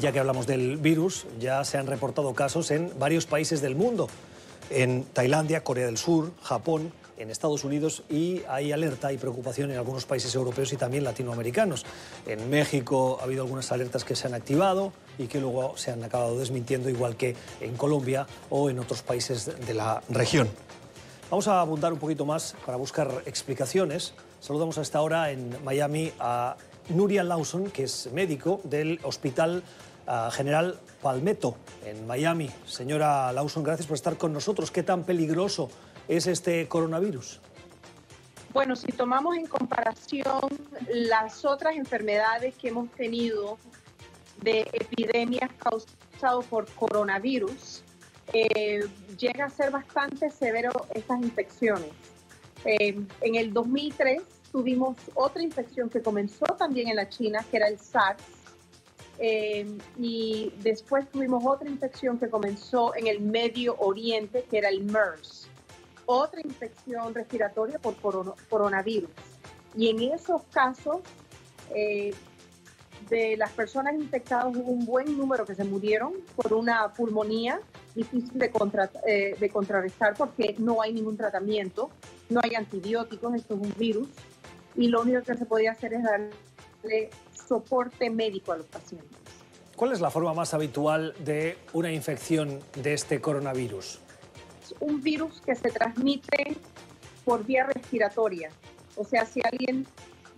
Ya que hablamos del virus, ya se han reportado casos en varios países del mundo. En Tailandia, Corea del Sur, Japón, en Estados Unidos y hay alerta y preocupación en algunos países europeos y también latinoamericanos. En México ha habido algunas alertas que se han activado y que luego se han acabado desmintiendo, igual que en Colombia o en otros países de la región. Vamos a abundar un poquito más para buscar explicaciones. Saludamos a esta hora en Miami a Nuria Lawson, que es médico del Hospital ah, General Palmetto en Miami. Señora Lawson, gracias por estar con nosotros. ¿Qué tan peligroso es este coronavirus? Bueno, si tomamos en comparación las otras enfermedades que hemos tenido de epidemias causadas por coronavirus, eh, llega a ser bastante severo estas infecciones. Eh, en el 2003 tuvimos otra infección que comenzó también en la China, que era el SARS, eh, y después tuvimos otra infección que comenzó en el Medio Oriente, que era el MERS, otra infección respiratoria por coronavirus. Y en esos casos, de las personas infectadas hubo un buen número que se murieron por una pulmonía difícil de, eh, de contrarrestar porque no hay ningún tratamiento, no hay antibióticos, esto es un virus, y lo único que se podía hacer es darle soporte médico a los pacientes. ¿Cuál es la forma más habitual de una infección de este coronavirus? Es un virus que se transmite por vía respiratoria. O sea, si alguien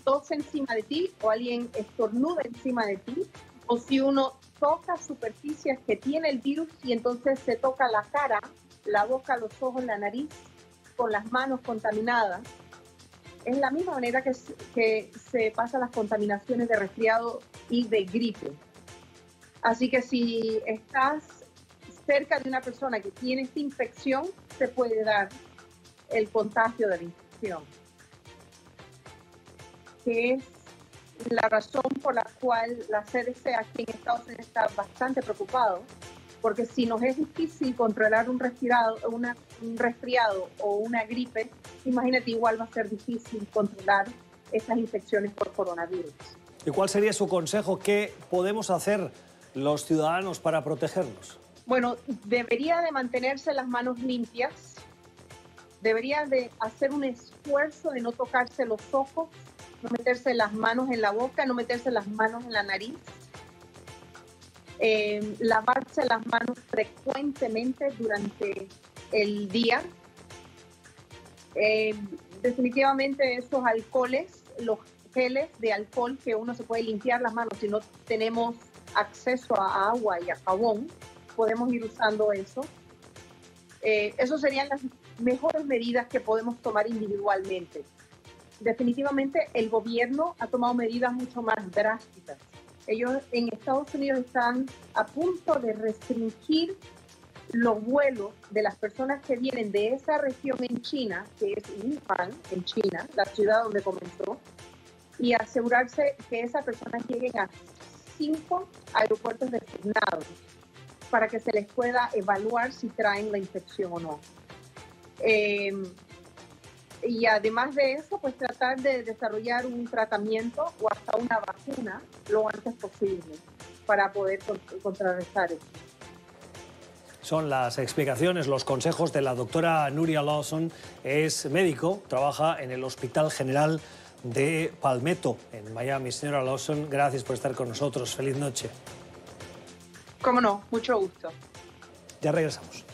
tose encima de ti o alguien estornuda encima de ti, o si uno toca superficies que tiene el virus y entonces se toca la cara, la boca, los ojos, la nariz con las manos contaminadas. Es la misma manera que, se pasan las contaminaciones de resfriado y de gripe. Así que si estás cerca de una persona que tiene esta infección, se puede dar el contagio de la infección. Que es la razón por la cual la CDC aquí en Estados Unidos está bastante preocupado, porque si nos es difícil controlar un, resfriado, un resfriado o una gripe, imagínate, igual va a ser difícil controlar estas infecciones por coronavirus. ¿Y cuál sería su consejo? ¿Qué podemos hacer los ciudadanos para protegernos? Bueno, debería de mantenerse las manos limpias, debería de hacer un esfuerzo de no tocarse los ojos no meterse las manos en la boca, no meterse las manos en la nariz, eh, lavarse las manos frecuentemente durante el día. Eh, definitivamente esos alcoholes, los geles de alcohol que uno se puede limpiar las manos si no tenemos acceso a agua y a jabón, podemos ir usando eso. Eh, esas serían las mejores medidas que podemos tomar individualmente definitivamente el gobierno ha tomado medidas mucho más drásticas. Ellos en Estados Unidos están a punto de restringir los vuelos de las personas que vienen de esa región en China, que es Wuhan, en China, la ciudad donde comenzó, y asegurarse que esas personas lleguen a cinco aeropuertos designados para que se les pueda evaluar si traen la infección o no. Eh, y además de eso, pues tratar de desarrollar un tratamiento o hasta una vacuna lo antes posible para poder contrarrestar eso. Son las explicaciones, los consejos de la doctora Nuria Lawson. Es médico, trabaja en el Hospital General de Palmetto, en Miami. Señora Lawson, gracias por estar con nosotros. Feliz noche. Cómo no, mucho gusto. Ya regresamos.